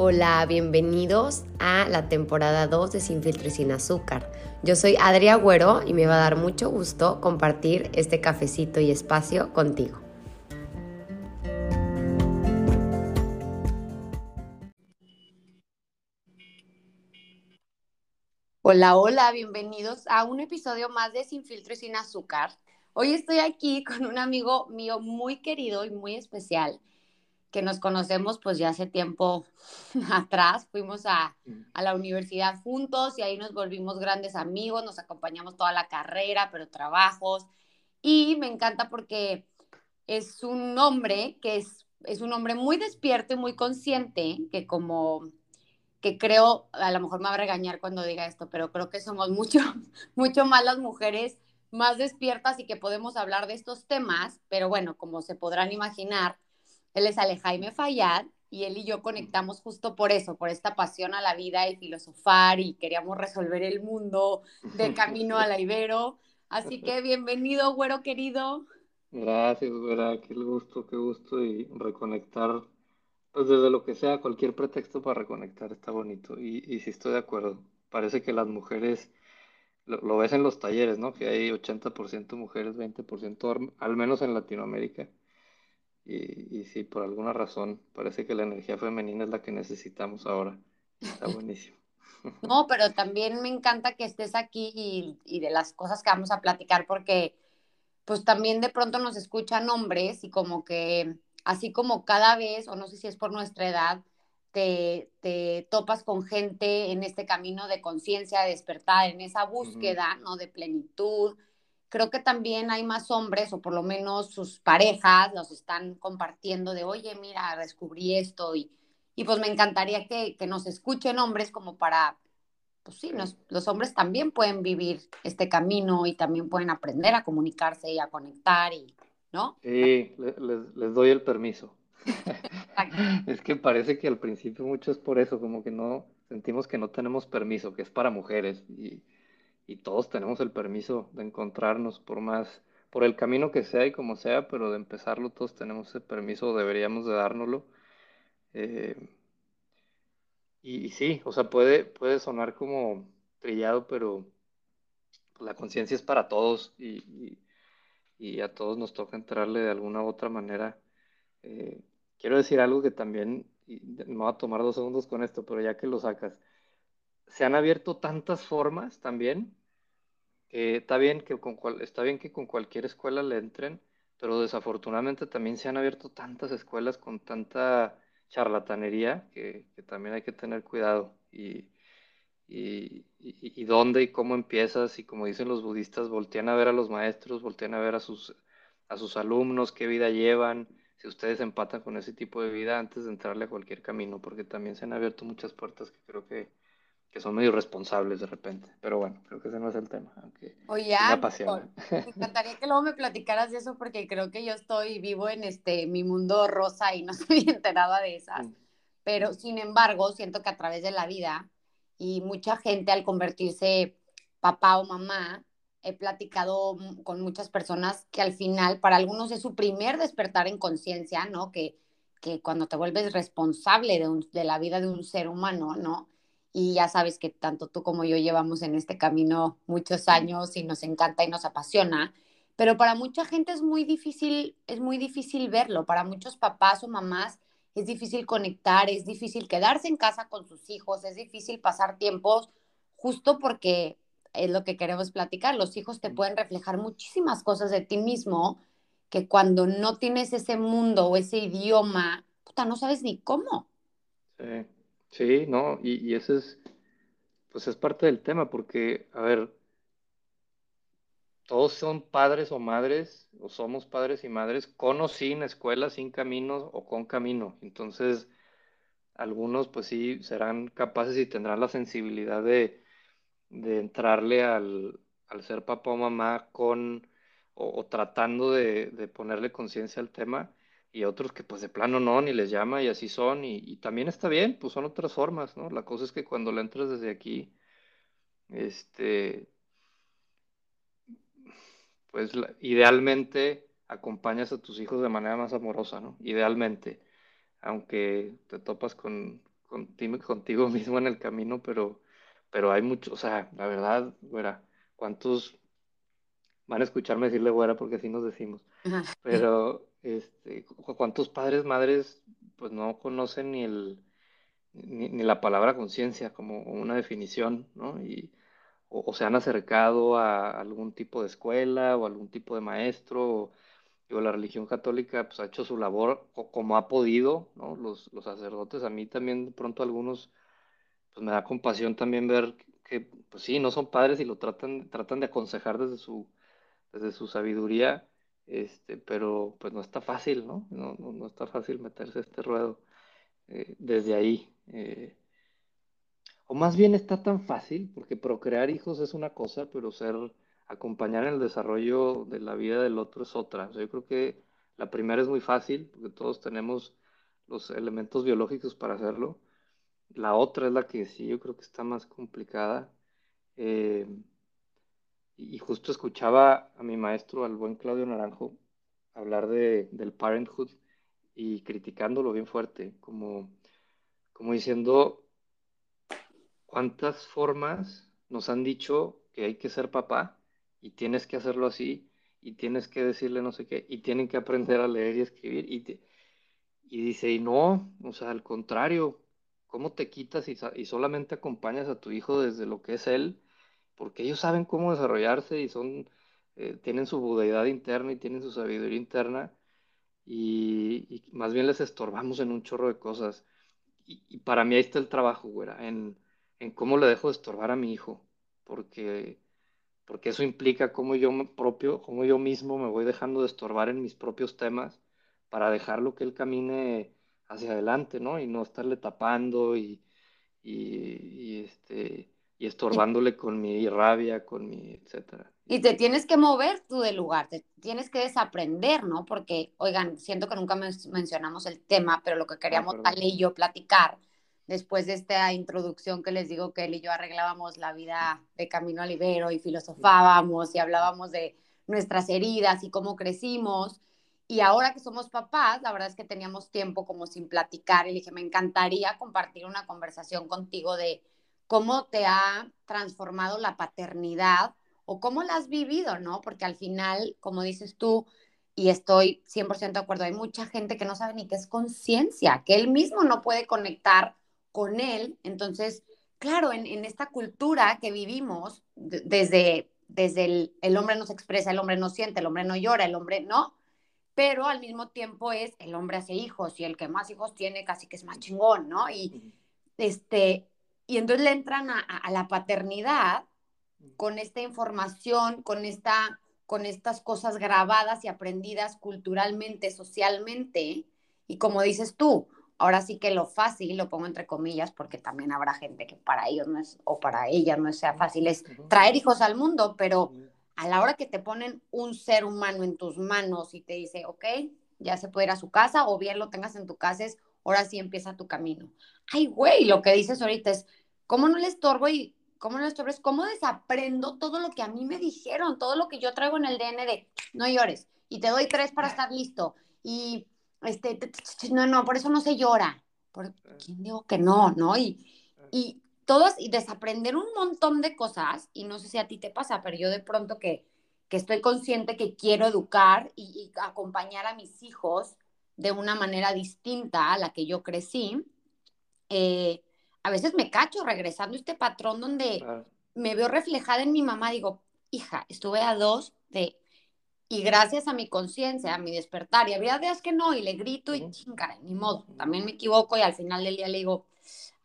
Hola, bienvenidos a la temporada 2 de Sin Filtro y Sin Azúcar. Yo soy Adria Güero y me va a dar mucho gusto compartir este cafecito y espacio contigo. Hola, hola, bienvenidos a un episodio más de Sin Filtro y Sin Azúcar. Hoy estoy aquí con un amigo mío muy querido y muy especial que nos conocemos pues ya hace tiempo atrás, fuimos a, a, la universidad juntos y ahí nos volvimos grandes amigos, nos acompañamos toda la carrera, pero trabajos. Y me encanta porque es un hombre que es, es un hombre muy despierto y muy consciente, que como que creo, a lo mejor me va a regañar cuando diga esto, pero creo que somos mucho, mucho más las mujeres más despiertas y que podemos hablar de estos temas, pero bueno, como se podrán imaginar, él es Ale Jaime Fayad y él y yo conectamos justo por eso, por esta pasión a la vida y filosofar y queríamos resolver el mundo de camino a la Ibero. Así que bienvenido, güero querido. Gracias, güera, qué gusto, qué gusto y reconectar, pues desde lo que sea, cualquier pretexto para reconectar está bonito y, y sí estoy de acuerdo. Parece que las mujeres, lo, lo ves en los talleres, ¿no? Que hay 80% mujeres, 20%, al menos en Latinoamérica y, y sí, por alguna razón, parece que la energía femenina es la que necesitamos ahora. Está buenísimo. No, pero también me encanta que estés aquí y, y, de las cosas que vamos a platicar, porque pues también de pronto nos escuchan hombres y como que así como cada vez, o no sé si es por nuestra edad, te, te topas con gente en este camino de conciencia, de despertar, en esa búsqueda, uh -huh. ¿no? De plenitud, creo que también hay más hombres, o por lo menos sus parejas, los están compartiendo de, oye, mira, descubrí esto, y, y pues me encantaría que, que, nos escuchen hombres como para, pues sí, nos, los hombres también pueden vivir este camino y también pueden aprender a comunicarse y a conectar, y, ¿no? Sí, les, les doy el permiso. es que parece que al principio mucho es por eso, como que no, sentimos que no tenemos permiso, que es para mujeres, y todos tenemos el permiso de encontrarnos por más, por el camino que sea y como sea, pero de empezarlo todos tenemos ese permiso, deberíamos de dárnoslo. Eh, y, y, sí, o sea, puede, puede sonar como trillado, pero la conciencia es para todos y, y, a todos nos toca entrarle de alguna u otra manera. Eh, quiero decir algo que también, y me voy a tomar dos segundos con esto, pero ya que lo sacas, se han abierto tantas formas también que está bien que con cual, está bien que con cualquier escuela le entren, pero desafortunadamente también se han abierto tantas escuelas con tanta charlatanería que, también hay que tener cuidado y, y, y, y, dónde y cómo empiezas. Y como dicen los budistas, voltean a ver a los maestros, voltean a ver a sus, a sus alumnos, qué vida llevan, si ustedes empatan con ese tipo de vida antes de entrarle a cualquier camino, porque también se han abierto muchas puertas que creo que, que son medio responsables de repente. Pero bueno, creo que ese no es el tema, aunque Oye, me apasiona. Me encantaría que luego me platicaras de eso porque creo que yo estoy vivo en este mi mundo rosa y no estoy enterada de esas. Pero sin embargo, siento que a través de la vida y mucha gente al convertirse papá o mamá, he platicado con muchas personas que al final para algunos es su primer despertar en conciencia, ¿no? Que, que cuando te vuelves responsable de, un, de la vida de un ser humano, ¿no? Y ya sabes que tanto tú como yo llevamos en este camino muchos años y nos encanta y nos apasiona, pero para mucha gente es muy difícil, es muy difícil verlo, para muchos papás o mamás es difícil conectar, es difícil quedarse en casa con sus hijos, es difícil pasar tiempos justo porque es lo que queremos platicar, los hijos te pueden reflejar muchísimas cosas de ti mismo que cuando no tienes ese mundo o ese idioma, puta, no sabes ni cómo. Sí. Sí, no, y, ese es, pues es parte del tema, porque, a ver, todos son padres o madres, o somos padres y madres, con o sin escuela, sin caminos o con camino. Entonces, algunos, pues sí, serán capaces y tendrán la sensibilidad de, de entrarle al, al, ser papá o mamá con, o, o tratando de, de ponerle conciencia al tema y otros que pues de plano no, ni les llama y así son, y, también está bien, pues son otras formas, ¿no? La cosa es que cuando le entras desde aquí, este, pues la, idealmente acompañas a tus hijos de manera más amorosa, ¿no? Idealmente, aunque te topas con, contigo, contigo mismo en el camino, pero, pero hay mucho, o sea, la verdad, güera, ¿cuántos van a escucharme decirle güera porque así nos decimos? Pero, este, ¿cuántos padres, madres, pues no conocen ni el, ni, la palabra conciencia como una definición, ¿no? Y, o, se han acercado a algún tipo de escuela o algún tipo de maestro, o, la religión católica pues ha hecho su labor como ha podido, ¿no? Los, los sacerdotes, a mí también de pronto algunos, pues me da compasión también ver que, pues sí, no son padres y lo tratan, tratan de aconsejar desde su, desde su sabiduría, este, pero pues no está fácil, ¿no? No, no, está fácil meterse a este ruedo eh, desde ahí. Eh, o más bien está tan fácil, porque procrear hijos es una cosa, pero ser, acompañar el desarrollo de la vida del otro es otra. yo creo que la primera es muy fácil, porque todos tenemos los elementos biológicos para hacerlo. La otra es la que sí, yo creo que está más complicada. Eh, y justo escuchaba a mi maestro, al buen Claudio Naranjo, hablar de, del parenthood y criticándolo bien fuerte, como, como diciendo, ¿Cuántas formas nos han dicho que hay que ser papá y tienes que hacerlo así y tienes que decirle no sé qué y tienen que aprender a leer y escribir? Y, y dice, y no, o sea, al contrario, ¿cómo te quitas y, y, solamente acompañas a tu hijo desde lo que es él? Porque ellos saben cómo desarrollarse y son, eh, tienen su budeidad interna y tienen su sabiduría interna y, y, más bien les estorbamos en un chorro de cosas. Y, y para mí ahí está el trabajo, güera, en en cómo le dejo de estorbar a mi hijo, porque, porque eso implica cómo yo propio, cómo yo mismo me voy dejando de estorbar en mis propios temas para dejarlo que él camine hacia adelante, ¿no? Y no estarle tapando y, y, este, y estorbándole con mi rabia, con mi, etcétera. Y te tienes que mover tú del lugar, te tienes que desaprender, ¿no? Porque, oigan, siento que nunca mencionamos el tema, pero lo que queríamos ah, Ale y yo platicar después de esta introducción que les digo que él y yo arreglábamos la vida de camino al Ibero y filosofábamos y hablábamos de nuestras heridas y cómo crecimos. Y ahora que somos papás, la verdad es que teníamos tiempo como sin platicar y le dije, me encantaría compartir una conversación contigo de cómo te ha transformado la paternidad o cómo la has vivido, ¿no? Porque al final, como dices tú, y estoy 100% de acuerdo, hay mucha gente que no sabe ni qué es conciencia, que él mismo no puede conectar con él. Entonces, claro, en, esta cultura que vivimos, desde, desde el, el, hombre no se expresa, el hombre no siente, el hombre no llora, el hombre no, pero al mismo tiempo es el hombre hace hijos y el que más hijos tiene casi que es más chingón, ¿no? Y, este, y entonces le entran a, a la paternidad con esta información, con, esta, con estas cosas grabadas y aprendidas culturalmente, socialmente, y como dices tú, ahora sí que lo fácil, lo pongo entre comillas, porque también habrá gente que para ellos no es, o para ellas no sea fácil, es traer hijos al mundo, pero a la hora que te ponen un ser humano en tus manos y te dice, ok, ya se puede ir a su casa, o bien lo tengas en tu casa, es, ahora sí empieza tu camino. Ay, güey, lo que dices ahorita es, ¿cómo no le estorbo y cómo no le estorbo? Es cómo desaprendo todo lo que a mí me dijeron, todo lo que yo traigo en el DN de, no llores, y te doy tres para estar listo, y este, no, no, por eso no se llora. ¿Por quién digo que no, no? Y, y todos, y desaprender un montón de cosas, y no sé si a ti te pasa, pero yo de pronto que, que estoy consciente que quiero educar y, acompañar a mis hijos de una manera distinta a la que yo crecí, eh, a veces me cacho regresando a este patrón donde me veo reflejada en mi mamá, digo, hija, estuve a dos de y gracias a mi conciencia, a mi despertar, y había días que no, y le grito y chingara, ni modo, también me equivoco y al final del día le digo,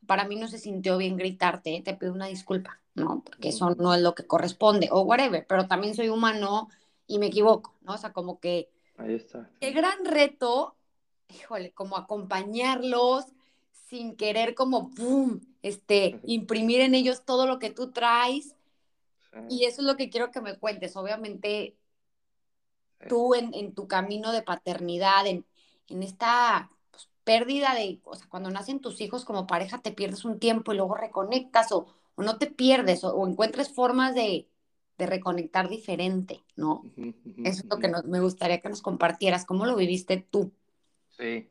para mí no se sintió bien gritarte, te pido una disculpa, ¿no? Porque eso no es lo que corresponde, o whatever, pero también soy humano y me equivoco, ¿no? O sea, como que... Ahí está. Qué gran reto, híjole, como acompañarlos sin querer como, ¡pum!, este, imprimir en ellos todo lo que tú traes. Y eso es lo que quiero que me cuentes. Obviamente tú en, tu camino de paternidad, en, esta pues, pérdida de, o sea, cuando nacen tus hijos como pareja te pierdes un tiempo y luego reconectas o, no te pierdes o, encuentres formas de, reconectar diferente, ¿no? Eso es lo que me gustaría que nos compartieras. ¿Cómo lo viviste tú? Sí.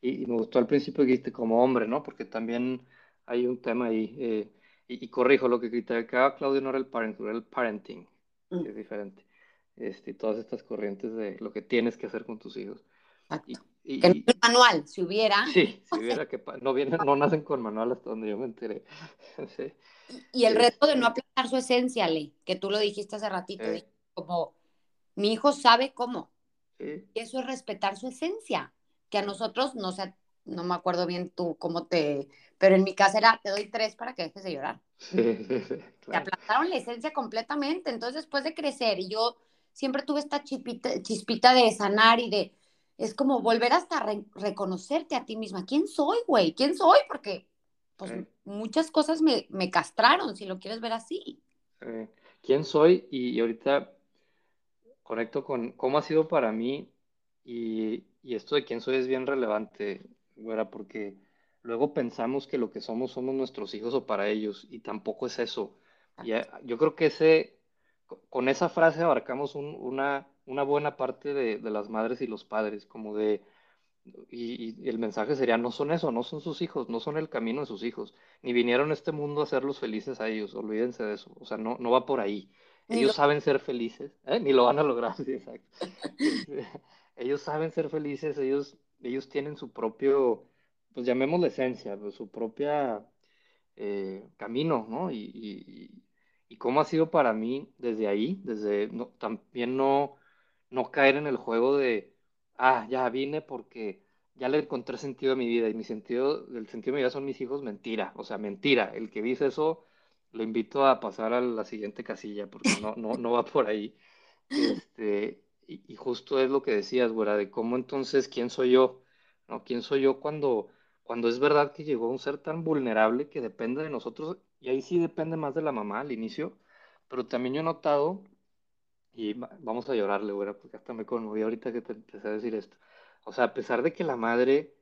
Y, me gustó al principio que dijiste como hombre, ¿no? Porque también hay un tema ahí. Eh, y, corrijo, lo que criticaba Claudio no era el parenting, era el parenting, que mm. es diferente. Este, y todas estas corrientes de lo que tienes que hacer con tus hijos. Y, que no es manual, si hubiera. Sí, si hubiera que no vienen, no nacen con manual hasta donde yo me enteré. Y el reto de no aplastar su esencia, Ley, que tú lo dijiste hace ratito, como mi hijo sabe cómo. Y eso es respetar su esencia, que a nosotros, no sé, no me acuerdo bien tú cómo te, pero en mi casa era, te doy tres para que dejes de llorar. Te aplastaron la esencia completamente, entonces después de crecer, y yo siempre tuve esta chispita, chispita de sanar y de, es como volver hasta reconocerte a ti misma. ¿Quién soy, güey? ¿Quién soy? Porque pues muchas cosas me, castraron, si lo quieres ver así. ¿Quién soy? Y, ahorita conecto con cómo ha sido para mí y, esto de quién soy es bien relevante, güera, porque luego pensamos que lo que somos somos nuestros hijos o para ellos y tampoco es eso. Y yo creo que ese, con esa frase abarcamos una, una buena parte de, las madres y los padres, como de, y, el mensaje sería, no son eso, no son sus hijos, no son el camino de sus hijos, ni vinieron a este mundo a hacerlos felices a ellos, olvídense de eso, o sea, no, no va por ahí. Ellos saben ser felices, ¿eh? ni lo van a lograr, sí, exacto. Ellos saben ser felices, ellos, ellos tienen su propio, pues llamémosle esencia, pues, su propia eh, camino, ¿no? Y, y, cómo ha sido para mí desde ahí, desde no, también no no caer en el juego de, ah, ya vine porque ya le encontré sentido a mi vida y mi sentido, el sentido de mi vida son mis hijos, mentira, o sea, mentira. El que dice eso, lo invito a pasar a la siguiente casilla porque no, no, no va por ahí. Este, y, justo es lo que decías, güera, de cómo entonces, ¿quién soy yo? ¿No? ¿Quién soy yo cuando, cuando es verdad que llegó a un ser tan vulnerable que depende de nosotros? Y ahí sí depende más de la mamá al inicio, pero también yo he notado y vamos a llorarle, güera, porque hasta me conmoví ahorita que te empecé a decir esto. O sea, a pesar de que la madre,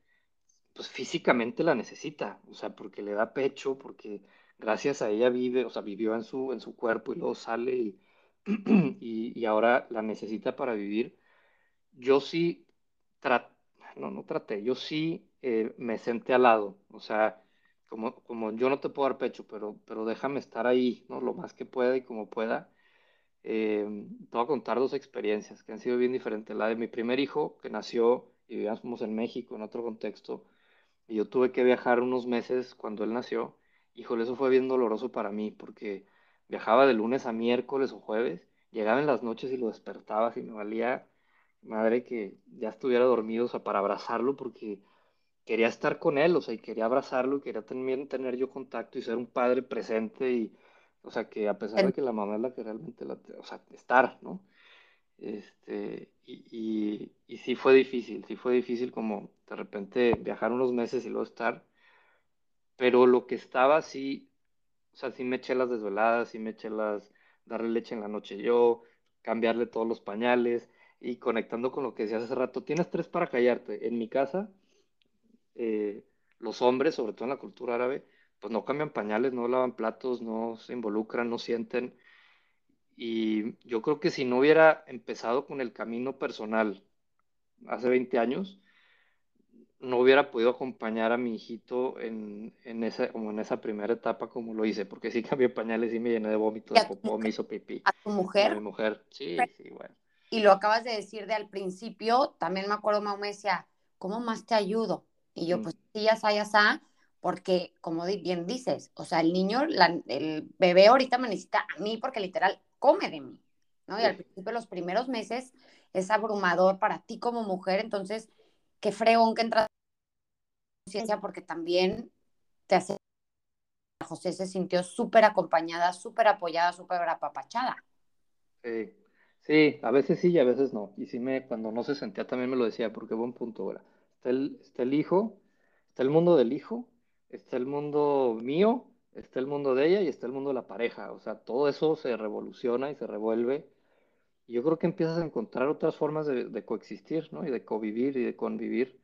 pues físicamente la necesita, o sea, porque le da pecho, porque gracias a ella vive, o sea, vivió en su, en su cuerpo y luego sale y, y, ahora la necesita para vivir. Yo sí traté, no, no traté, yo sí eh, me senté al lado, o sea, como, como yo no te puedo dar pecho, pero, pero déjame estar ahí, ¿no? Lo más que pueda y como pueda eh, te voy a contar dos experiencias que han sido bien diferentes. La de mi primer hijo, que nació y vivíamos en México, en otro contexto, y yo tuve que viajar unos meses cuando él nació. Híjole, eso fue bien doloroso para mí, porque viajaba de lunes a miércoles o jueves, llegaba en las noches y lo despertaba, y me valía madre que ya estuviera dormido, o sea, para abrazarlo, porque quería estar con él, o sea, y quería abrazarlo, y quería también tener yo contacto y ser un padre presente y o sea, que a pesar de que la mamá es la que realmente la, o sea, estar, ¿no? Este, y, y, sí fue difícil, sí fue difícil como de repente viajar unos meses y luego estar, pero lo que estaba sí, o sea, sí me eché las desveladas, sí me eché las, darle leche en la noche yo, cambiarle todos los pañales y conectando con lo que decías hace rato, tienes tres para callarte. En mi casa, eh, los hombres, sobre todo en la cultura árabe, pues no cambian pañales, no lavan platos, no se involucran, no sienten. Y yo creo que si no hubiera empezado con el camino personal hace 20 años, no hubiera podido acompañar a mi hijito en, en, esa, como en esa primera etapa como lo hice, porque sí cambié pañales y me llené de vómito, de popó, me hizo pipí. ¿A tu mujer? A mi mujer, sí, sí, bueno. Y lo acabas de decir de al principio, también me acuerdo, mamá me decía, ¿cómo más te ayudo? Y yo, mm. pues sí, ya está, ya está porque como bien dices, o sea, el niño, el bebé ahorita me necesita a mí porque literal come de mí, ¿no? Y al principio, los primeros meses es abrumador para ti como mujer, entonces, qué fregón que entras en conciencia porque también te hace... José se sintió súper acompañada, súper apoyada, súper apapachada. Sí, sí, a veces sí y a veces no. Y sí me, cuando no se sentía también me lo decía, porque buen punto, ahora. Está el, está el hijo, está el mundo del hijo, está el mundo mío, está el mundo de ella y está el mundo de la pareja. O sea, todo eso se revoluciona y se revuelve. Y yo creo que empiezas a encontrar otras formas de, coexistir, ¿no? Y de convivir y de convivir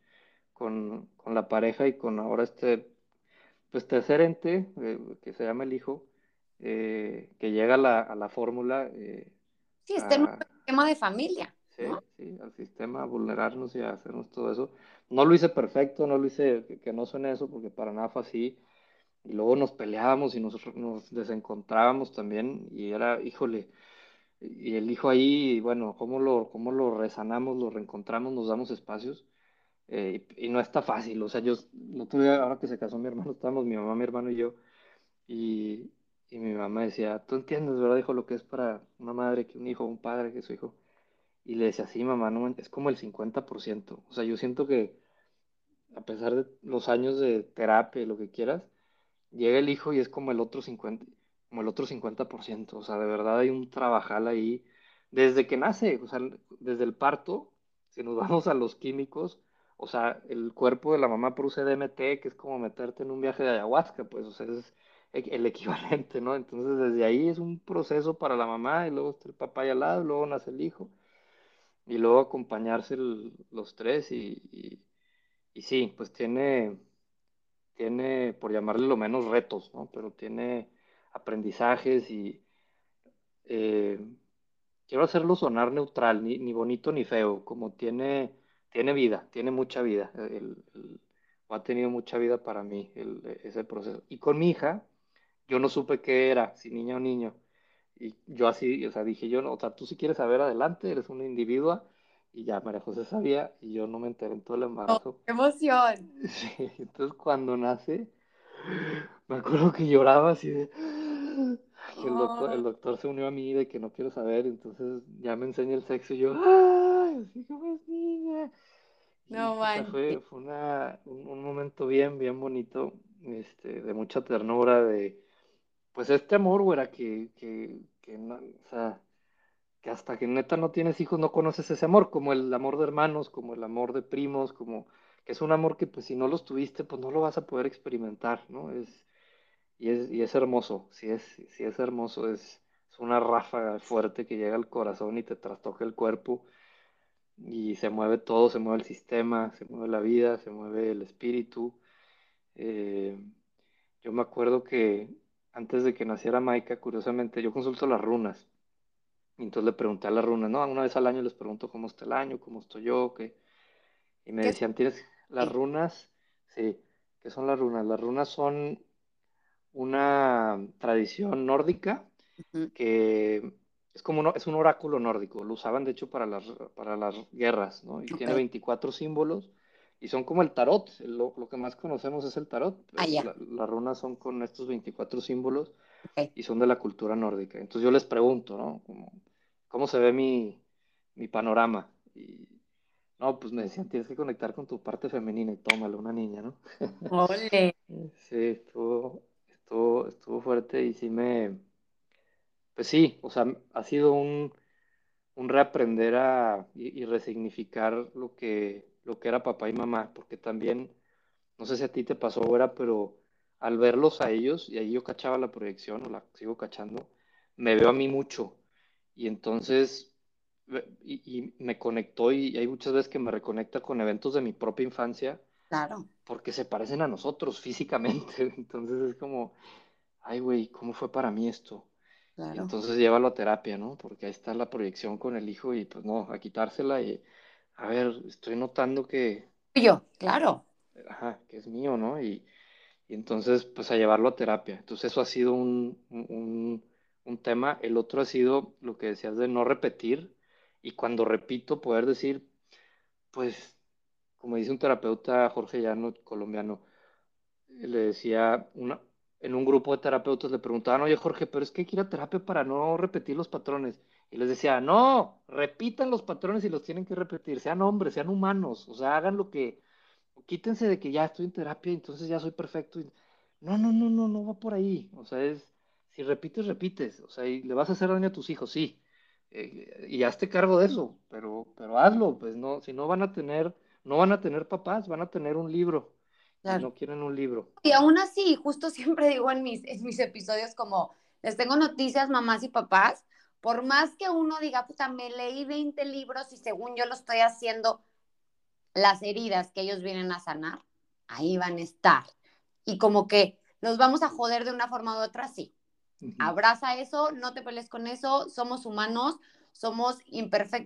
con, la pareja y con ahora este, pues, tercer ente, eh, que se llama el hijo, eh, que llega a la, fórmula. Eh, sí, este esquema de familia. sí, sí, al sistema, a vulnerarnos y a hacernos todo eso. No lo hice perfecto, no lo hice que, no suene eso, porque para nada fue así. Y luego nos peleábamos y nos, nos desencontrábamos también, y era, híjole, y el hijo ahí, bueno, ¿cómo lo, cómo lo resanamos, lo reencontramos, nos damos espacios? Eh, y, no está fácil, o sea, yo, no tuve, ahora que se casó mi hermano, estábamos mi mamá, mi hermano y yo, y, y mi mamá decía, tú entiendes, ¿verdad, hijo, lo que es para una madre, que un hijo, un padre, que su hijo? Y le decía, sí, mamá, no, es como el 50%, o sea, yo siento que a pesar de los años de terapia y lo que quieras, llega el hijo y es como el otro 50%, como el otro 50%, o sea, de verdad hay un trabajal ahí desde que nace, o sea, desde el parto, si nos vamos a los químicos, o sea, el cuerpo de la mamá produce DMT, que es como meterte en un viaje de ayahuasca, pues, o sea, es el equivalente, ¿no? Entonces, desde ahí es un proceso para la mamá, y luego está el papá ahí al lado, luego nace el hijo, y luego acompañarse los tres, y, y, y sí, pues tiene, tiene, por llamarle lo menos retos, ¿no? Pero tiene aprendizajes y eh, quiero hacerlo sonar neutral, ni, ni, bonito ni feo, como tiene, tiene vida, tiene mucha vida, el, ha tenido mucha vida para mí ese proceso. Y con mi hija, yo no supe qué era, si niña o niño. Y yo así, o sea, dije yo, no, o sea, tú si quieres saber adelante, eres una individua. Y ya María José sabía y yo no me enteré en todo el embarazo. ¡Qué emoción! Sí, entonces cuando nace, me acuerdo que lloraba así de... El doctor, el doctor se unió a mí de que no quiero saber, entonces ya me enseña el sexo y yo, ¡ay! Así como es niña. No, fue, fue una, un, momento bien, bien bonito, este, de mucha ternura, de, pues este amor, güera, que, que, que no, o sea, que hasta que neta no tienes hijos no conoces ese amor, como el amor de hermanos, como el amor de primos, como que es un amor que pues si no los tuviste, pues no lo vas a poder experimentar, ¿no? Es, y es, y es hermoso, si es, si es hermoso, es, es, una ráfaga fuerte que llega al corazón y te trastoca el cuerpo y se mueve todo, se mueve el sistema, se mueve la vida, se mueve el espíritu. Eh, yo me acuerdo que antes de que naciera Maika, curiosamente, yo consulto las runas. Y entonces le pregunté a las runas, ¿no? Una vez al año les pregunto cómo está el año, cómo estoy yo, qué. Y me decían, tienes las runas, sí, ¿qué son las runas? Las runas son una tradición nórdica que es como es un oráculo nórdico, lo usaban de hecho para las, para las guerras, ¿no? Y tiene 24 símbolos y son como el tarot, lo, que más conocemos es el tarot. Ah, las runas son con estos 24 símbolos y son de la cultura nórdica. Entonces yo les pregunto, ¿no? ¿Cómo se ve mi, mi panorama? Y no, pues me decían, tienes que conectar con tu parte femenina y tómalo, una niña, ¿no? Ole. sí, estuvo, estuvo, fuerte y sí me, pues sí, o sea, ha sido un, un reaprender a, y, resignificar lo que, lo que era papá y mamá, porque también, no sé si a ti te pasó ahora, pero al verlos a ellos, y ahí yo cachaba la proyección, o la sigo cachando, me veo a mí mucho. Y entonces, y, me conectó, y, hay muchas veces que me reconecta con eventos de mi propia infancia. Claro. Porque se parecen a nosotros físicamente. Entonces es como, ay, güey, ¿cómo fue para mí esto? entonces llévalo a terapia, ¿no? Porque ahí está la proyección con el hijo y pues no, a quitársela y, a ver, estoy notando que... Yo, claro. Ajá, que es mío, ¿no? Y, entonces, pues a llevarlo a terapia. Entonces eso ha sido un, un, un, tema. El otro ha sido lo que decías de no repetir y cuando repito poder decir, pues, como dice un terapeuta Jorge Llano, colombiano, le decía, una, en un grupo de terapeutas le preguntaban, oye Jorge, pero es que hay que ir a terapia para no repetir los patrones. Y les decía, no, repitan los patrones y los tienen que repetir, sean hombres, sean humanos, o sea, hagan lo que, quítense de que ya estoy en terapia, entonces ya soy perfecto. No, no, no, no, no va por ahí. O sea, es, si repites, repites. O sea, y le vas a hacer daño a tus hijos, sí. Eh, y hazte cargo de eso, pero, pero hazlo, pues no, si no van a tener, no van a tener papás, van a tener un libro no quieren un libro. Y aún así, justo siempre digo en mis, en mis episodios como, les tengo noticias, mamás y papás, por más que uno diga, puta, me leí 20 libros y según yo lo estoy haciendo, las heridas que ellos vienen a sanar, ahí van a estar. Y como que los vamos a joder de una forma u otra, sí. Abraza eso, no te pelees con eso, somos humanos, somos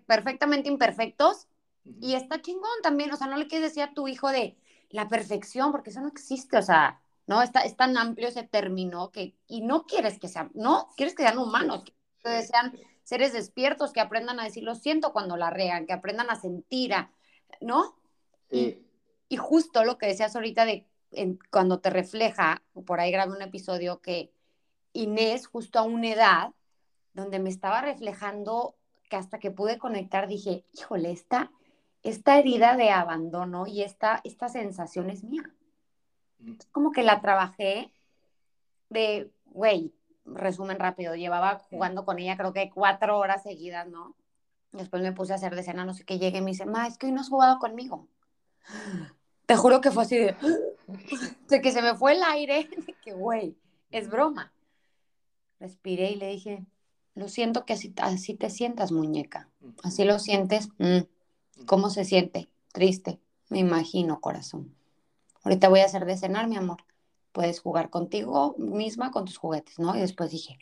perfectamente imperfectos y está chingón también, o sea, no le quieres decir a tu hijo de la perfección, porque eso no existe, o sea, no, está, es tan amplio ese término que, y no quieres que sean, no, quieres que sean humanos, que sean seres despiertos, que aprendan a decir lo siento cuando la rean, que aprendan a sentir, ¿no? Y, y, justo lo que decías ahorita de cuando te refleja, por ahí grabé un episodio que Inés, justo a una edad, donde me estaba reflejando que hasta que pude conectar dije, híjole, esta, esta herida de abandono y esta, esta sensación es mía. Mm. como que la trabajé de, güey, resumen rápido, llevaba jugando con ella creo que cuatro horas seguidas, ¿no? Después me puse a hacer de cena, no sé qué, llegue y me dice, ma, es que hoy no has jugado conmigo. Te juro que fue así de, de que se me fue el aire, de que, güey, es broma. Respiré y le dije, lo siento que así, así te sientas, muñeca. Así lo sientes. Mm, ¿Cómo se siente? Triste. Me imagino, corazón. Ahorita voy a hacer de cenar, mi amor. Puedes jugar contigo misma con tus juguetes, ¿no? Y después dije,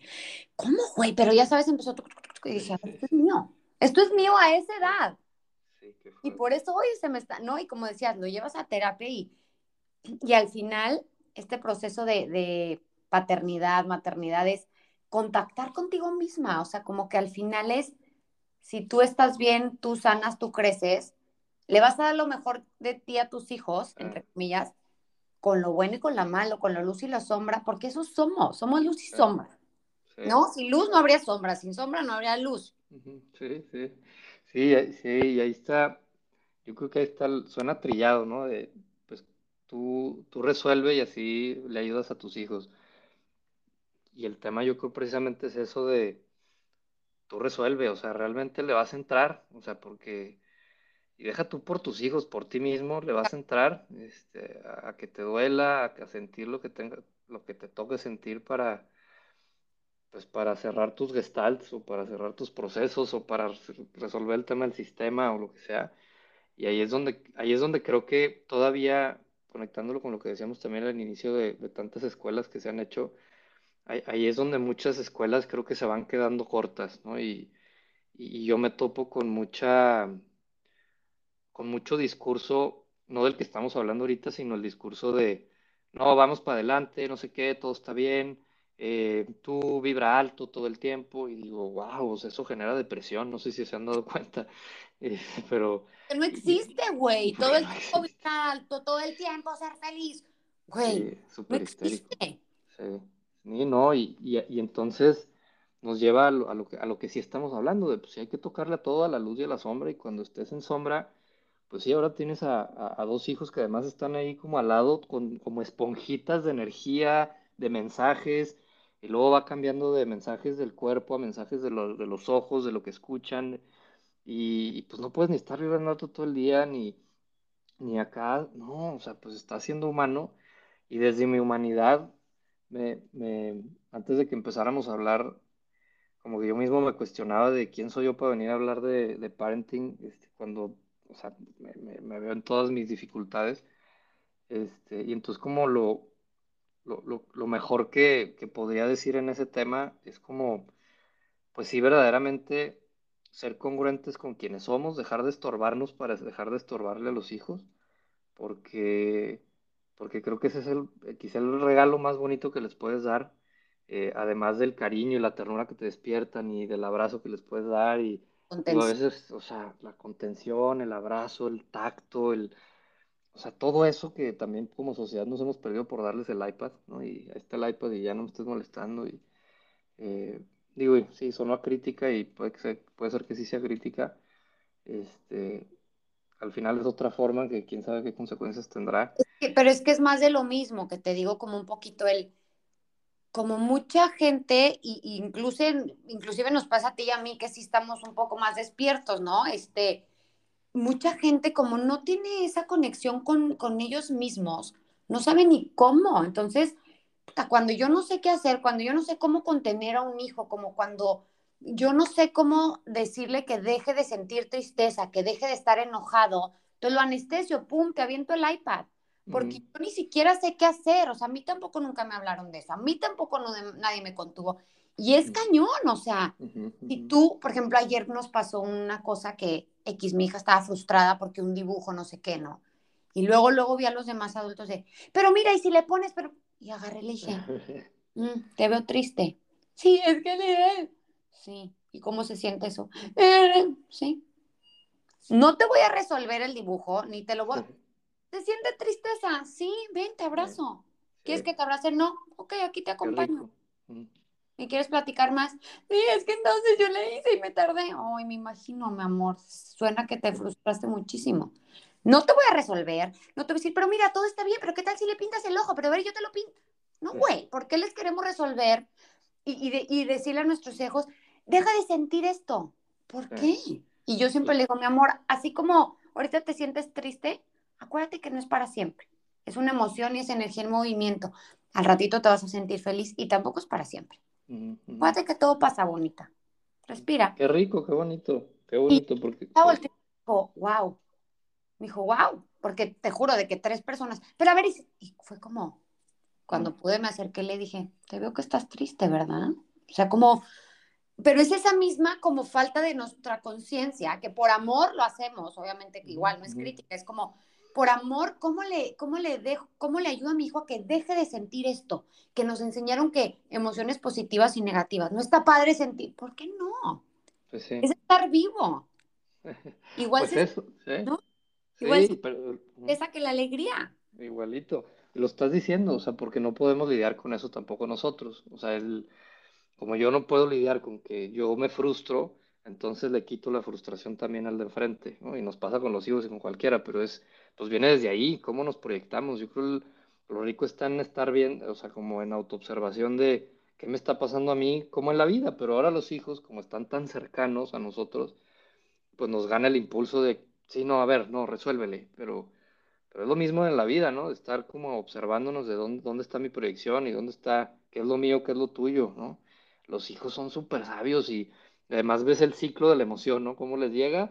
¿cómo, güey? Pero ya sabes, empezó. Y dije, esto es mío. Esto es mío a esa edad. y por eso hoy se me está, ¿no? Y como decías, lo llevas a terapia y, y al final, este proceso de, de paternidad, maternidad es contactar contigo misma, o sea, como que al final es, si tú estás bien, tú sanas, tú creces, le vas a dar lo mejor de ti a tus hijos, entre comillas, con lo bueno y con lo malo, con la luz y la sombra, porque eso somos, somos luz y sombra. ¿No? Sin luz no habría sombra, sin sombra no habría luz. Sí, sí. Sí, sí, y ahí está, yo creo que ahí está, suena trillado, ¿no? De, pues tú, tú resuelves y así le ayudas a tus hijos. Y el tema yo creo precisamente es eso de, tú resuelve, o sea, realmente le vas a entrar, o sea, porque, y deja tú por tus hijos, por ti mismo, le vas a entrar este, a, que te duela, a, sentir lo que tenga, lo que te toque sentir para, pues para cerrar tus gestalts o para cerrar tus procesos o para resolver el tema del sistema o lo que sea. Y ahí es donde, ahí es donde creo que todavía, conectándolo con lo que decíamos también al inicio de, de tantas escuelas que se han hecho, ahí, es donde muchas escuelas creo que se van quedando cortas, ¿no? Y, yo me topo con mucha, con mucho discurso, no del que estamos hablando ahorita, sino el discurso de, no, vamos para adelante, no sé qué, todo está bien, eh, tú vibra alto todo el tiempo, y digo, wow, eso genera depresión, no sé si se han dado cuenta, eh, pero... No existe, güey, todo el tiempo vibra alto, todo el tiempo ser feliz, güey, no existe. Sí. No, y, y, entonces nos lleva a lo, a lo, que, a lo que sí estamos hablando, de pues sí hay que tocarle a todo, a la luz y a la sombra, y cuando estés en sombra, pues sí, ahora tienes a, a, dos hijos que además están ahí como al lado, con, como esponjitas de energía, de mensajes, y luego va cambiando de mensajes del cuerpo a mensajes de, de los ojos, de lo que escuchan, y, pues no puedes ni estar vibrando todo el día, ni, ni acá, no, o sea, pues está siendo humano, y desde mi humanidad me, antes de que empezáramos a hablar, como que yo mismo me cuestionaba de quién soy yo para venir a hablar de, parenting, este, cuando, o sea, me, me, veo en todas mis dificultades, este, y entonces como lo, lo, lo, lo mejor que, que, podría decir en ese tema es como, pues sí, verdaderamente ser congruentes con quienes somos, dejar de estorbarnos para dejar de estorbarle a los hijos, porque porque creo que ese es el, eh, quizá el regalo más bonito que les puedes dar, eh, además del cariño y la ternura que te despiertan y del abrazo que les puedes dar y, a veces, o sea, la contención, el abrazo, el tacto, el, o sea, todo eso que también como sociedad nos hemos perdido por darles el iPad, ¿no? Y ahí está el iPad y ya no me estés molestando y, eh, digo, sí, sonó crítica y puede, ser, puede ser que sí sea crítica, este, al final es otra forma que quién sabe qué consecuencias tendrá. Pero es que es más de lo mismo, que te digo como un poquito el, como mucha gente, y, inclusive, inclusive nos pasa a ti y a mí que sí estamos un poco más despiertos, ¿no? Este, mucha gente como no tiene esa conexión con, con ellos mismos, no sabe ni cómo. Entonces, cuando yo no sé qué hacer, cuando yo no sé cómo contener a un hijo, como cuando yo no sé cómo decirle que deje de sentir tristeza, que deje de estar enojado. Entonces lo anestesio, pum, te aviento el iPad. Porque yo ni siquiera sé qué hacer. O sea, a mí tampoco nunca me hablaron de eso. A mí tampoco nadie me contuvo. Y es cañón, o sea, si tú, por ejemplo, ayer nos pasó una cosa que X, mi hija estaba frustrada porque un dibujo, no sé qué, ¿no? Y luego, luego vi a los demás adultos de, pero mira, y si le pones, pero... Y agarré y le dije, mm, te veo triste. Sí, es que le... Sí, ¿y cómo se siente eso? Eh, sí. No te voy a resolver el dibujo, ni te lo voy a... ¿Te siente tristeza? Sí, ven, te abrazo. ¿Quieres que te abrace? No. Ok, aquí te acompaño. ¿Me quieres platicar más? Sí, es que entonces yo le hice y me tardé. Ay, me imagino, mi amor. Suena que te frustraste muchísimo. No te voy a resolver, no te voy a decir, pero mira, todo está bien, pero ¿qué tal si le pintas el ojo? Pero a ver, yo te lo pinto. No, güey, ¿por qué les queremos resolver y, y, decirle a nuestros hijos, deja de sentir esto? ¿Por qué? Y yo siempre le digo, mi amor, así como ahorita te sientes triste, acuérdate que no es para siempre. Es una emoción y es energía en movimiento. Al ratito te vas a sentir feliz y tampoco es para siempre. Acuérdate que todo pasa bonita. Respira. Qué rico, qué bonito. Qué bonito. porque... dijo, wow. Me dijo, wow. Porque te juro de que tres personas. Pero a ver, y fue como, cuando pude me acerqué y le dije, te veo que estás triste, ¿verdad? O sea, como, pero es esa misma como falta de nuestra conciencia, que por amor lo hacemos, obviamente que igual no es crítica, es como, por amor, ¿cómo le, cómo le dejo, cómo le ayudo a mi hijo a que deje de sentir esto? Que nos enseñaron que emociones positivas y negativas. No está padre sentir, ¿por qué no? Pues sí. Es estar vivo. Igual pues eso, ¿sí? ¿no? Igual sí, pero... esa que la alegría. Igualito. Lo estás diciendo, o sea, porque no podemos lidiar con eso tampoco nosotros. O sea, el, como yo no puedo lidiar con que yo me frustro, entonces le quito la frustración también al de enfrente, ¿no? Y nos pasa con los hijos y con cualquiera, pero es, pues viene desde ahí, cómo nos proyectamos. Yo creo que lo rico está en estar bien, o sea, como en autoobservación de qué me está pasando a mí, como en la vida, pero ahora los hijos, como están tan cercanos a nosotros, pues nos gana el impulso de, sí, no, a ver, no, resuélvele, pero, pero es lo mismo en la vida, ¿no? De estar como observándonos de dónde, dónde está mi proyección y dónde está, qué es lo mío, qué es lo tuyo, ¿no? Los hijos son súper sabios y además ves el ciclo de la emoción, ¿no? Cómo les llega,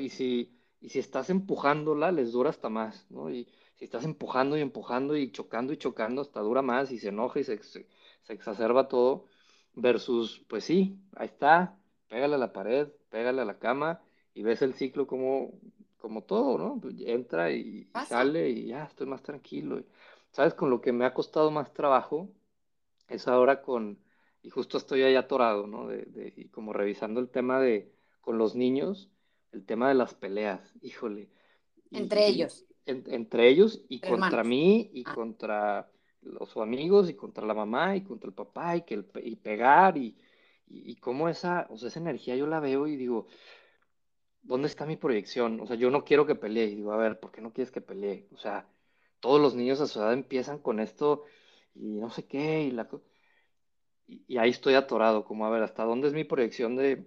y si y si estás empujándola, les dura hasta más, ¿no? Y si estás empujando y empujando y chocando y chocando, hasta dura más y se enoja y se, se, exacerba todo, versus, pues sí, ahí está, pégale a la pared, pégale a la cama y ves el ciclo como, como todo, ¿no? Pues entra y, sale y ya estoy más tranquilo. ¿Sabes? Con lo que me ha costado más trabajo es ahora con, y justo estoy ahí atorado, ¿no? De, de, y como revisando el tema de, con los niños, el tema de las peleas, híjole. Entre ellos. entre ellos y contra mí y ah. contra los amigos y contra la mamá y contra el papá y, que el, y pegar y, y, cómo esa, o sea, esa energía yo la veo y digo, ¿dónde está mi proyección? O sea, yo no quiero que pelee y digo, a ver, ¿por qué no quieres que pelee? O sea, todos los niños a su edad empiezan con esto y no sé qué y la y ahí estoy atorado, como a ver, ¿hasta dónde es mi proyección de,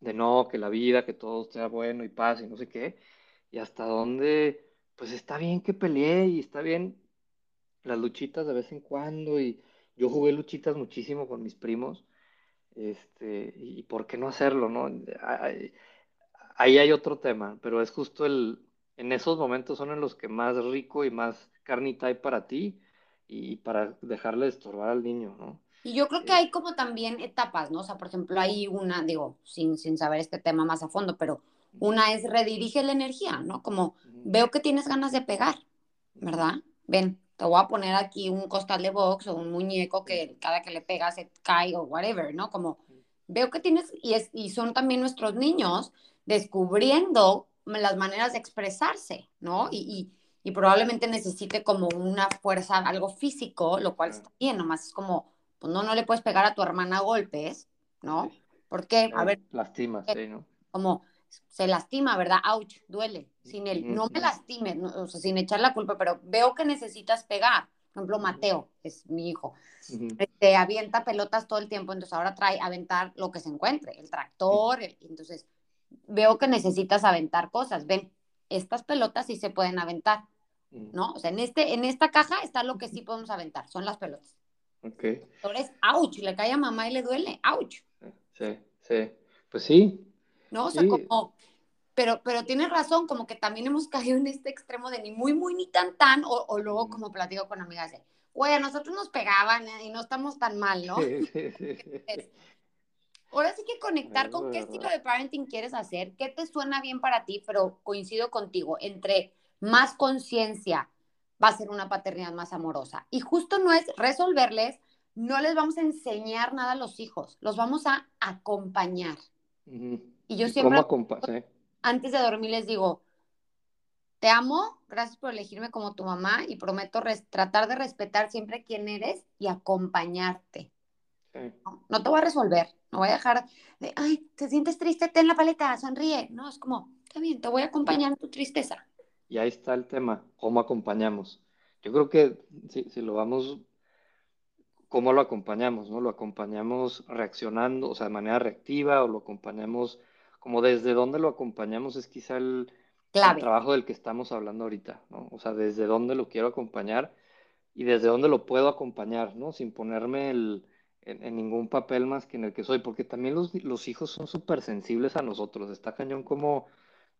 de no, que la vida, que todo sea bueno y paz y no sé qué, y hasta dónde, pues está bien que peleé y está bien las luchitas de vez en cuando, y yo jugué luchitas muchísimo con mis primos, este, y por qué no hacerlo, ¿no? Ahí, hay otro tema, pero es justo el, en esos momentos son en los que más rico y más carnita hay para ti y para dejarle de estorbar al niño, ¿no? Y yo creo que hay como también etapas, ¿no? O sea, por ejemplo, hay una, digo, sin, sin saber este tema más a fondo, pero una es redirige la energía, ¿no? Como veo que tienes ganas de pegar, ¿verdad? Ven, te voy a poner aquí un costal de box o un muñeco que cada que le pegas se cae o whatever, ¿no? Como veo que tienes, y, es, y son también nuestros niños descubriendo las maneras de expresarse, ¿no? Y, y, y probablemente necesite como una fuerza, algo físico, lo cual está bien, nomás es como pues no, no le puedes pegar a tu hermana a golpes, ¿no? Porque, a ver. Lastima, sí, ¿no? Como se lastima, ¿verdad? Ouch, duele. Sin él, no me lastimes, o sea, sin echar la culpa, pero veo que necesitas pegar. Por ejemplo, Mateo, es mi hijo, este, avienta pelotas todo el tiempo, entonces ahora trae aventar lo que se encuentre, el tractor, entonces veo que necesitas aventar cosas. Ven, estas pelotas sí se pueden aventar, ¿no? O sea, en, este, en esta caja está lo que sí podemos aventar, son las pelotas. Ok. Entonces, ouch, le cae a mamá y le duele, ouch. Sí, sí, pues sí. No, o sea, como, pero, pero tienes razón, como que también hemos caído en este extremo de ni muy, muy, ni tan, tan, o, o luego como platico con amigas de, güey, a nosotros nos pegaban ¿eh? y no estamos tan mal, ¿no? Ahora sí que conectar con qué estilo de parenting quieres hacer, qué te suena bien para ti, pero coincido contigo, entre más conciencia va a ser una paternidad más amorosa. Y justo no es resolverles, no les vamos a enseñar nada a los hijos, los vamos a acompañar. Y yo siempre, antes de dormir les digo, te amo, gracias por elegirme como tu mamá y prometo tratar de respetar siempre quién eres y acompañarte. No, te voy a resolver, no voy a dejar de, ay, te sientes triste, ten la paleta, sonríe. No, es como, está bien, te voy a acompañar en tu tristeza. Y ahí está el tema, cómo acompañamos. Yo creo que si, si lo vamos, ¿cómo lo acompañamos? ¿no? Lo acompañamos reaccionando, o sea, de manera reactiva, o lo acompañamos, como desde dónde lo acompañamos es quizá el, el trabajo del que estamos hablando ahorita, ¿no? O sea, desde dónde lo quiero acompañar y desde dónde lo puedo acompañar, ¿no? Sin ponerme el, en, ningún papel más que en el que soy, porque también los, los hijos son súper sensibles a nosotros. Está cañón como,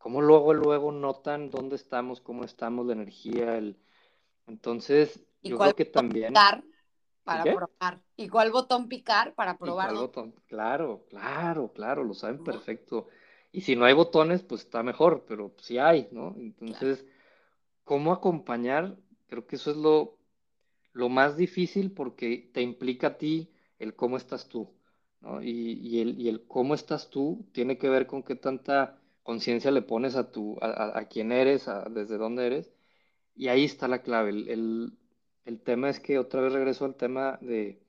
como luego, luego notan dónde estamos, cómo estamos, la energía, el... Entonces, yo creo que también... Picar para probar. ¿Y cuál botón picar para probar? botón? Claro, claro, claro, lo saben perfecto. Y si no hay botones, pues está mejor, pero sí hay, ¿no? Entonces, ¿cómo acompañar? Creo que eso es lo, lo más difícil porque te implica a ti el cómo estás tú, ¿no? Y, el, cómo estás tú tiene que ver con qué tanta conciencia le pones a, tu, a, quién eres, a, desde dónde eres. Y ahí está la clave. El, tema es que otra vez regreso al tema de,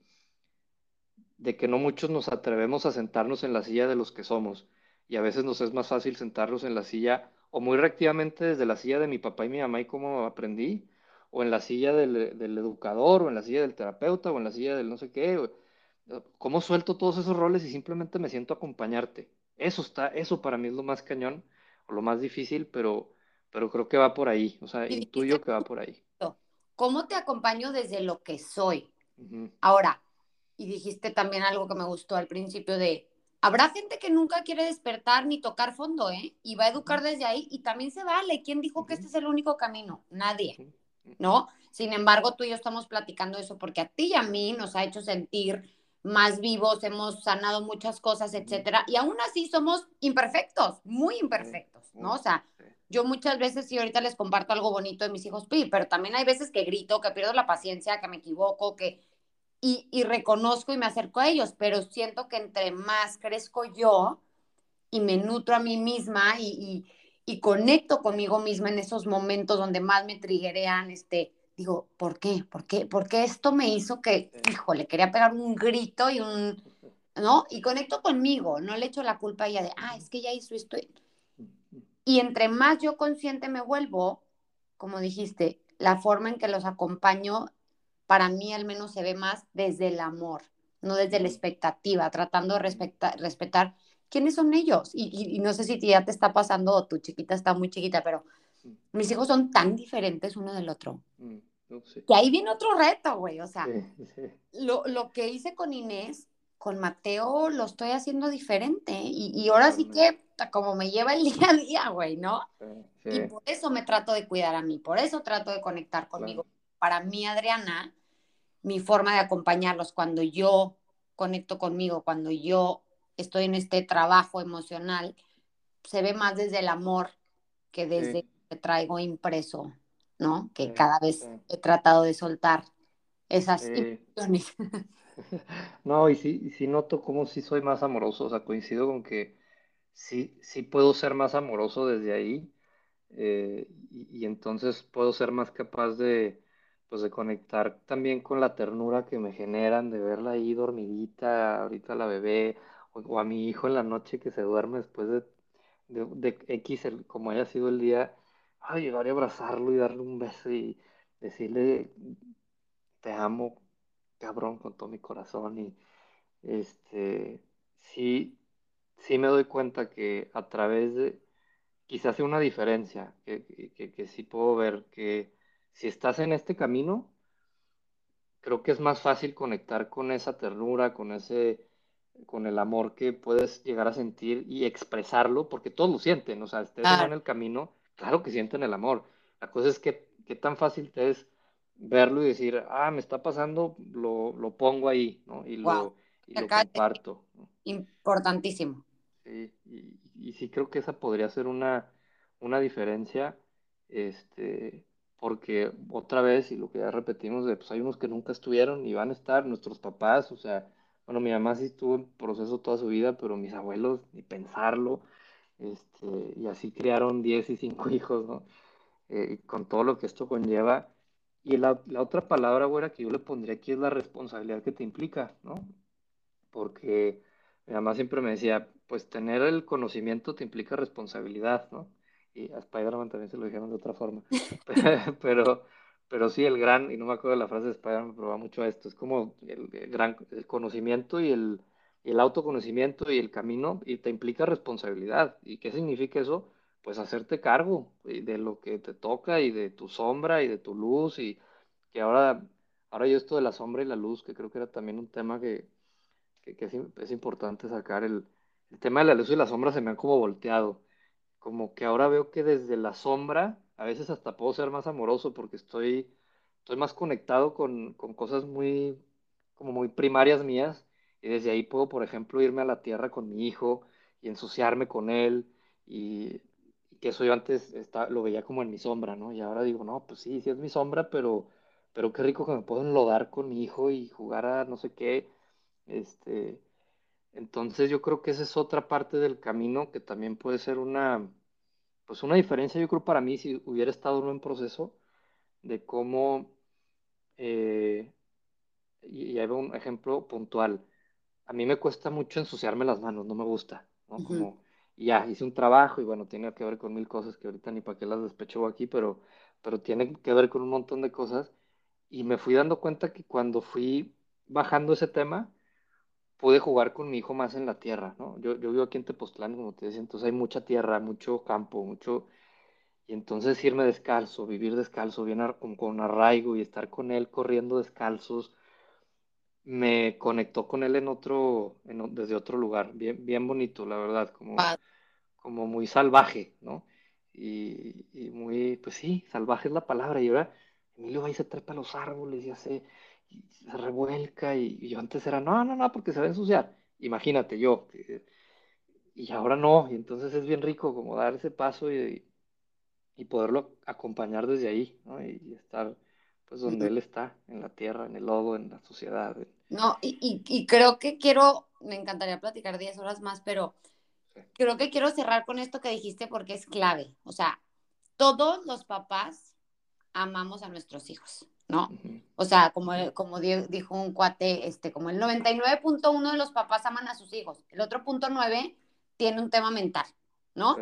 de que no muchos nos atrevemos a sentarnos en la silla de los que somos. Y a veces nos es más fácil sentarnos en la silla o muy reactivamente desde la silla de mi papá y mi mamá y cómo aprendí, o en la silla del, educador, o en la silla del terapeuta, o en la silla del no sé qué ¿Cómo suelto todos esos roles y simplemente me siento a acompañarte? Eso está, eso para mí es lo más cañón o lo más difícil, pero, pero creo que va por ahí, o sea, intuyo que va por ahí. ¿Cómo te acompaño desde lo que soy? Ahora, y dijiste también algo que me gustó al principio de, habrá gente que nunca quiere despertar ni tocar fondo, ¿eh? Y va a educar desde ahí y también se vale. ¿Quién dijo que este es el único camino? Nadie, ¿no? Sin embargo, tú y yo estamos platicando eso porque a ti y a mí nos ha hecho sentir más vivos, hemos sanado muchas cosas, etcétera, y aún así somos imperfectos, muy imperfectos, ¿no? O sea, yo muchas veces, y ahorita les comparto algo bonito de mis hijos, pero también hay veces que grito, que pierdo la paciencia, que me equivoco, que... Y, y reconozco y me acerco a ellos, pero siento que entre más crezco yo y me nutro a mí misma y, y, y conecto conmigo misma en esos momentos donde más me triguerean, este, digo, ¿por qué? ¿Por qué? Porque esto me hizo que, híjole, quería pegar un grito y un, ¿no? Y conecto conmigo, no le echo la culpa a ella de, ah, es que ella hizo esto. Y entre más yo consciente me vuelvo, como dijiste, la forma en que los acompaño, para mí al menos se ve más desde el amor, no desde la expectativa, tratando de respetar, respetar quiénes son ellos. Y, y, no sé si ya te está pasando o tu chiquita está muy chiquita, pero mis hijos son tan diferentes uno del otro. Mm, que ahí viene otro reto, güey. O sea, Lo, lo, que hice con Inés, con Mateo, lo estoy haciendo diferente. Y, y ahora sí que, como me lleva el día a día, güey, ¿no? Y por eso me trato de cuidar a mí, por eso trato de conectar conmigo. Para mí, Adriana, mi forma de acompañarlos cuando yo conecto conmigo, cuando yo estoy en este trabajo emocional, se ve más desde el amor que desde traigo impreso, ¿no? Que cada vez he tratado de soltar esas impresiones. No, y sí, sí noto como si soy más amoroso, o sea, coincido con que sí, sí puedo ser más amoroso desde ahí, eh, y, entonces puedo ser más capaz de, pues, de conectar también con la ternura que me generan, de verla ahí dormidita, ahorita la bebé, o, a mi hijo en la noche que se duerme después de, de, X, como haya sido el día, a llegar y abrazarlo y darle un beso y decirle, te amo, cabrón, con todo mi corazón. Y este, sí, sí me doy cuenta que a través de, quizás sea una diferencia, que, que, que sí puedo ver que si estás en este camino, creo que es más fácil conectar con esa ternura, con ese, con el amor que puedes llegar a sentir y expresarlo, porque todos lo sienten, o sea, estés en el camino, claro que sienten el amor. La cosa es que qué tan fácil te es verlo y decir, ah, me está pasando, lo, lo pongo ahí, ¿no? Y lo, y lo comparto. Importantísimo. Sí, y, y, sí creo que esa podría ser una, una diferencia, este, porque otra vez, y lo que ya repetimos, de, pues hay unos que nunca estuvieron y van a estar, nuestros papás, o sea, bueno, mi mamá sí estuvo en proceso toda su vida, pero mis abuelos, ni pensarlo, este, y así criaron 10 y 5 hijos, ¿no? Eh, con todo lo que esto conlleva. Y la, la, otra palabra, güera, que yo le pondría aquí es la responsabilidad que te implica, ¿no? Porque mi mamá siempre me decía, pues tener el conocimiento te implica responsabilidad, ¿no? Y a Spider-Man también se lo dijeron de otra forma. pero, pero sí, el gran, y no me acuerdo de la frase de Spider-Man, pero va mucho a esto, es como el, gran el conocimiento y el, el autoconocimiento y el camino, y te implica responsabilidad. ¿Y qué significa eso? Pues hacerte cargo de lo que te toca y de tu sombra y de tu luz, y que ahora, ahora yo esto de la sombra y la luz, que creo que era también un tema que, que, es, es, importante sacar, el, el tema de la luz y la sombra se me han como volteado, como que ahora veo que desde la sombra, a veces hasta puedo ser más amoroso porque estoy, estoy más conectado con, con cosas muy, como muy primarias mías, y desde ahí puedo, por ejemplo, irme a la tierra con mi hijo y ensuciarme con él, y, que eso yo antes está, lo veía como en mi sombra, ¿no? Y ahora digo, no, pues sí, sí es mi sombra, pero, pero qué rico que me puedo enlodar con mi hijo y jugar a no sé qué, este, entonces yo creo que esa es otra parte del camino que también puede ser una, pues una diferencia, yo creo para mí, si hubiera estado en un proceso de cómo, eh, y, hay un ejemplo puntual, a mí me cuesta mucho ensuciarme las manos, no me gusta, ¿no? Como, ya, hice un trabajo y bueno, tiene que ver con mil cosas que ahorita ni para qué las despecho aquí, pero, pero tiene que ver con un montón de cosas. Y me fui dando cuenta que cuando fui bajando ese tema, pude jugar con mi hijo más en la tierra, ¿no? Yo, yo vivo aquí en Tepoztlán, como te decía, entonces hay mucha tierra, mucho campo, mucho... Y entonces irme descalzo, vivir descalzo, bien con, con arraigo y estar con él corriendo descalzos, me conectó con él en otro, en, desde otro lugar, bien, bien bonito, la verdad, como, como muy salvaje, ¿no? Y, y, muy, pues sí, salvaje es la palabra. Y ahora Emilio va y se trepa a los árboles y hace, se revuelca y, yo antes era, no, no, no, porque se va a ensuciar. Imagínate yo. y ahora no, y entonces es bien rico como dar ese paso y, y poderlo acompañar desde ahí, ¿no? Y, estar pues donde él está, en la tierra, en el lodo, en la sociedad. No, y, y, creo que quiero, me encantaría platicar 10 horas más, pero creo que quiero cerrar con esto que dijiste porque es clave. O sea, todos los papás amamos a nuestros hijos. ¿no? O sea, como, como dijo un cuate, este, como el 99.1 de los papás aman a sus hijos, el otro punto 9 tiene un tema mental, ¿no?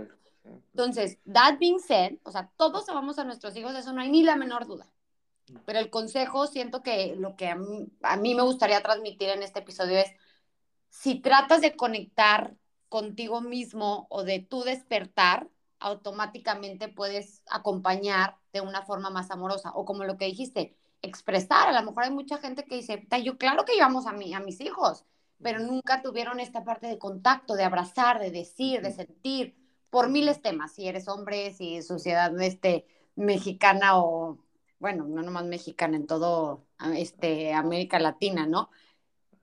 Entonces, that being said, o sea, todos amamos a nuestros hijos, eso no hay ni la menor duda. Pero el consejo, siento que lo que a mí, a mí me gustaría transmitir en este episodio es, si tratas de conectar contigo mismo o de tu despertar, automáticamente puedes acompañar de una forma más amorosa. O como lo que dijiste, expresar. A lo mejor hay mucha gente que dice, yo claro que llevamos a, mí, a mis hijos, pero nunca tuvieron esta parte de contacto, de abrazar, de decir, de sentir, por miles temas, si eres hombre, si sociedad este, mexicana o, bueno, no nomás mexicana, en todo este, América Latina, ¿no?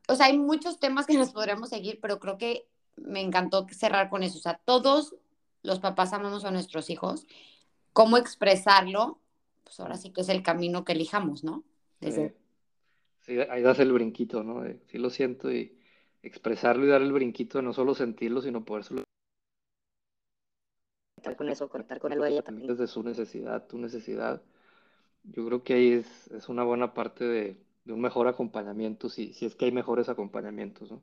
O sea, hay muchos temas que nos podríamos seguir, pero creo que me encantó cerrar con eso. O sea, todos los papás amamos a nuestros hijos. ¿Cómo expresarlo? Pues ahora sí que es el camino que elijamos, ¿no? Sí, ahí das el brinquito, ¿no? sí lo siento y expresarlo y dar el brinquito de no solo sentirlo, sino poder con eso, conectar con él o ella también. Desde su necesidad, tu necesidad. Yo creo que ahí es, es una buena parte de, de, un mejor acompañamiento, si, si es que hay mejores acompañamientos, ¿no?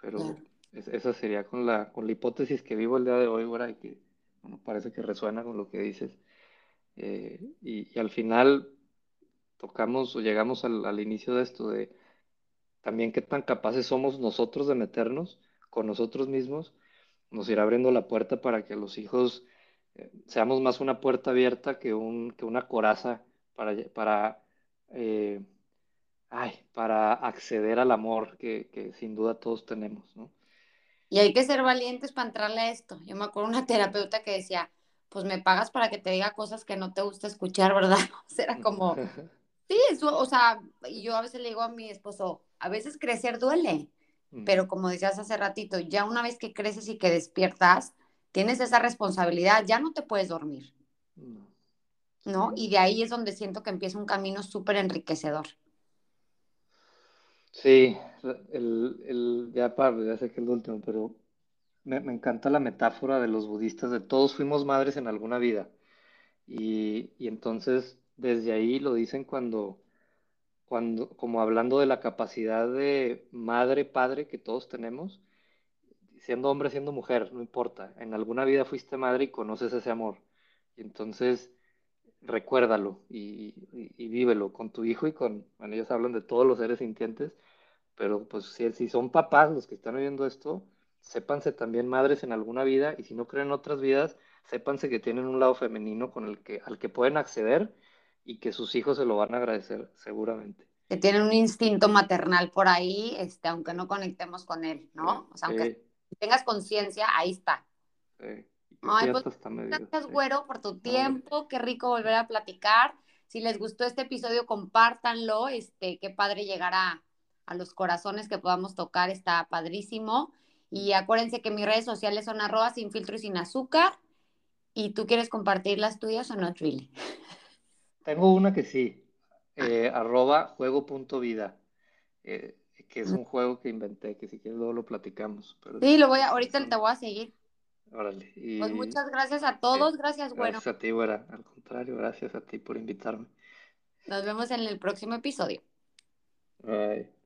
Pero esa sería con la, con la hipótesis que vivo el día de hoy, ¿verdad? Y que bueno, parece que resuena con lo que dices. Eh, y, al final tocamos o llegamos al, al, inicio de esto, de también qué tan capaces somos nosotros de meternos con nosotros mismos, nos irá abriendo la puerta para que los hijos eh, seamos más una puerta abierta que, un, que una coraza para, para eh, ay, para acceder al amor que, que, sin duda todos tenemos, ¿no? Y hay que ser valientes para entrarle a esto. Yo me acuerdo una terapeuta que decía, pues me pagas para que te diga cosas que no te gusta escuchar, ¿verdad? O sea, era como, Sí, eso, o sea, yo a veces le digo a mi esposo, a veces crecer duele, pero como decías hace ratito, ya una vez que creces y que despiertas, tienes esa responsabilidad, ya no te puedes dormir. ¿No? Y de ahí es donde siento que empieza un camino súper enriquecedor. Sí, el, el, ya, ya sé que es el último, pero me, encanta la metáfora de los budistas de todos fuimos madres en alguna vida. Y, y entonces desde ahí lo dicen cuando, cuando, como hablando de la capacidad de madre, padre que todos tenemos, siendo hombre, siendo mujer, no importa. En alguna vida fuiste madre y conoces ese amor. Y entonces recuérdalo y, y, vívelo con tu hijo y con, bueno, ellos hablan de todos los seres sintientes, pero pues si, si son papás los que están oyendo esto, sépanse también madres en alguna vida y si no creen en otras vidas, sépanse que tienen un lado femenino con el que, al que pueden acceder y que sus hijos se lo van a agradecer seguramente. Que tienen un instinto maternal por ahí, este, aunque no conectemos con él, ¿no? o sea, aunque tengas conciencia, ahí está. Sí. Ay, pues, gracias, güero, por tu tiempo. Qué rico volver a platicar. Si les gustó este episodio, compártanlo. Este, qué padre llegar a, a los corazones que podamos tocar. Está padrísimo. Y acuérdense que mis redes sociales son arroba sin filtro y sin azúcar. ¿Y tú quieres compartir las tuyas o no, really? Tengo una que sí. Eh, arroba juego.vida. Eh, que es un juego que inventé, que si quieres luego lo platicamos. sí, lo voy a, ahorita te voy a seguir. Órale. Pues muchas gracias a todos, gracias, bueno. Gracias a ti, güera. Al contrario, gracias a ti por invitarme. Nos vemos en el próximo episodio. Bye.